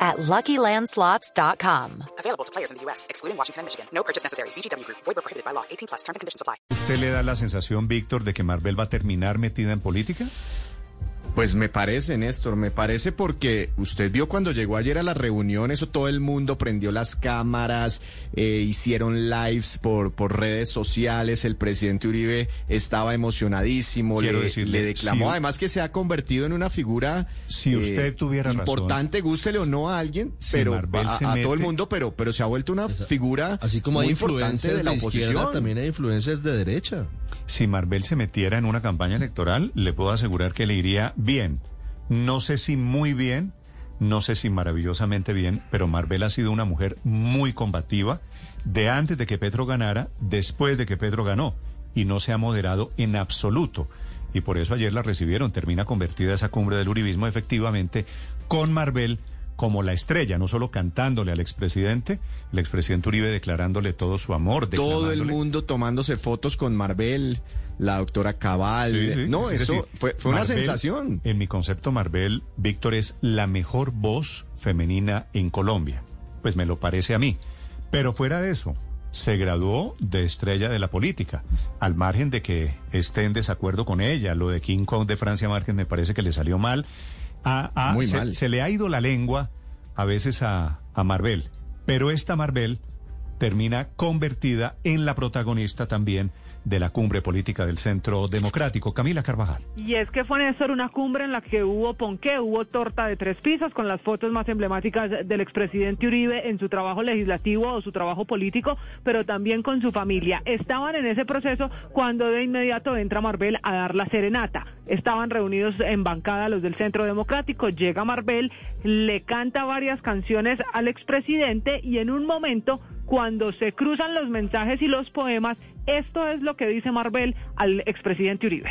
at LuckyLandSlots.com. Available to players in the U.S., excluding Washington and Michigan. No purchase necessary. VGW Group. Void where prohibited by law. 18 plus. Terms and conditions apply. ¿Usted le da la sensación, Víctor, de que Marvel va a terminar metida en política? Pues me parece, Néstor, me parece porque usted vio cuando llegó ayer a la reunión, eso todo el mundo prendió las cámaras, eh, hicieron lives por, por redes sociales, el presidente Uribe estaba emocionadísimo, Quiero le, decirle, le declamó, si- además que se ha convertido en una figura eh, Si usted tuviera razón. importante, gústele o no a alguien, Si pero a, todo el mundo, pero, pero se ha vuelto una figura Así como muy hay importante influencers de la izquierda, oposición. también hay influencers de derecha. Si Marvel se metiera en una campaña electoral, le puedo asegurar que le iría bien. No sé si muy bien, no sé si maravillosamente bien, pero Marvel ha sido una mujer muy combativa de antes de que Petro ganara, después de que Petro ganó, y no se ha moderado en absoluto. Y por eso ayer la recibieron. Termina convertida esa cumbre del uribismo efectivamente con Marvel como la estrella, no solo cantándole al expresidente, el expresidente Uribe declarándole todo su amor. todo el mundo tomándose fotos con Marvel, la doctora Cabal. Sí, sí. No, Es eso decir, fue, fue una sensación. En mi concepto, Marvel, Víctor es la mejor voz femenina en Colombia. Pues me lo parece a mí. Pero fuera de eso, se graduó de estrella de la política. Al margen de que esté en desacuerdo con ella, lo de King Kong de Francia Márquez me parece que le salió mal. Muy se, mal. se le ha ido la lengua a veces a, a Marvel. Pero esta Marvel termina convertida en la protagonista también de la cumbre política del Centro Democrático. Camila Carvajal. Y es que fue Néstor una cumbre en la que hubo ponqué, hubo torta de tres pisos con las fotos más emblemáticas del expresidente Uribe en su trabajo legislativo o su trabajo político, pero también con su familia. Estaban en ese proceso cuando de inmediato entra Marvel a dar la serenata. Estaban reunidos en bancada los del Centro Democrático, llega Marvel, le canta varias canciones al expresidente y en un momento cuando se cruzan los mensajes y los poemas, esto es lo que dice Marvel al expresidente Uribe.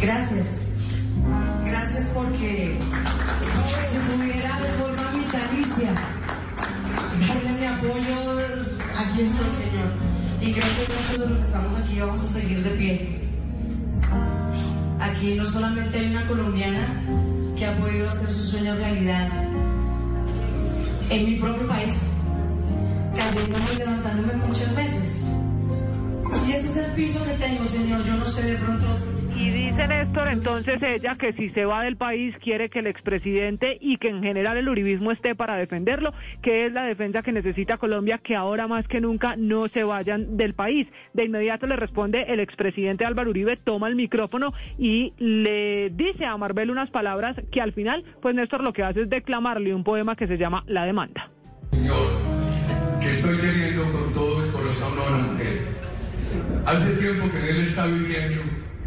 Gracias. Gracias porque si pudiera de forma vitalicia darle mi apoyo, aquí estoy, Señor. Y creo que muchos de los que estamos aquí vamos a seguir de pie. Aquí no solamente hay una colombiana que ha podido hacer su sueño realidad en mi propio país, cayéndome y levantándome muchas veces. Y ese es el piso que tengo, Señor. Yo no sé de pronto Y dice Néstor entonces ella que si se va del país quiere que el expresidente y que en general el uribismo esté para defenderlo, que es la defensa que necesita Colombia, que ahora más que nunca no se vayan del país. De inmediato le responde el expresidente Álvaro Uribe, toma el micrófono y le dice a Marvel unas palabras que al final, pues Néstor lo que hace es declamarle un poema que se llama La demanda. Señor, que estoy queriendo con todo el corazón a una mujer. Hace tiempo que él está viviendo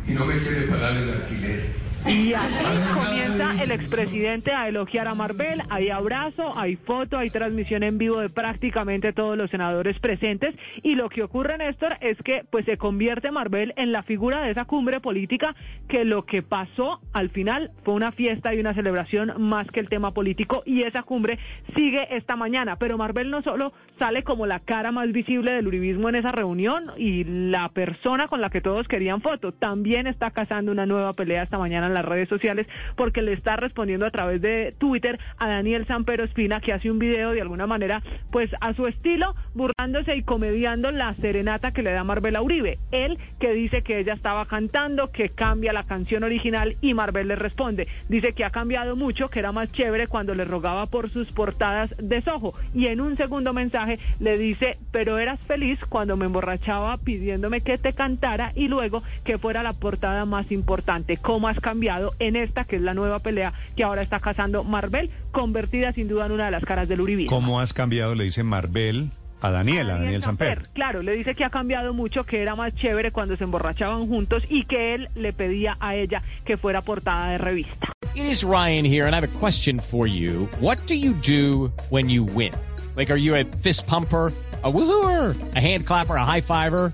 y no me quiere pagar el alquiler. Y así comienza el expresidente a elogiar a Marvel. Hay abrazo, hay foto, hay transmisión en vivo de prácticamente todos los senadores presentes. Y lo que ocurre, Néstor, es que pues se convierte Marvel en la figura de esa cumbre política que lo que pasó al final fue una fiesta y una celebración más que el tema político. Y esa cumbre sigue esta mañana. Pero Marvel no solo sale como la cara más visible del uribismo en esa reunión y la persona con la que todos querían foto, también está cazando una nueva pelea esta mañana funcionan las redes sociales, porque le está respondiendo a través de Twitter a Daniel Sampero Espina, que hace un video de alguna manera, pues a su estilo, burlándose y comediando la serenata que le da Marbella Uribe. Él que dice que ella estaba cantando, que cambia la canción original y Marvel le responde. Dice que ha cambiado mucho, que era más chévere cuando le rogaba por sus portadas de sojo. Y en un segundo mensaje le dice, pero eras feliz cuando me emborrachaba pidiéndome que te cantara y luego que fuera la portada más importante. ¿Cómo has cambiado en esta que es la nueva pelea que ahora está cazando Marvel, convertida sin duda en una de las caras del Uribismo? ¿Cómo has cambiado? Le dice Marvel a Daniel, a Daniel Samper. Claro, le dice que ha cambiado mucho, que era más chévere cuando se emborrachaban juntos y que él le pedía a ella que fuera portada de revista. It is Ryan here, and I have a question for you. What do you do when you win? Like, are you a fist pumper? a woohooer, a hand clapper, a high fiver.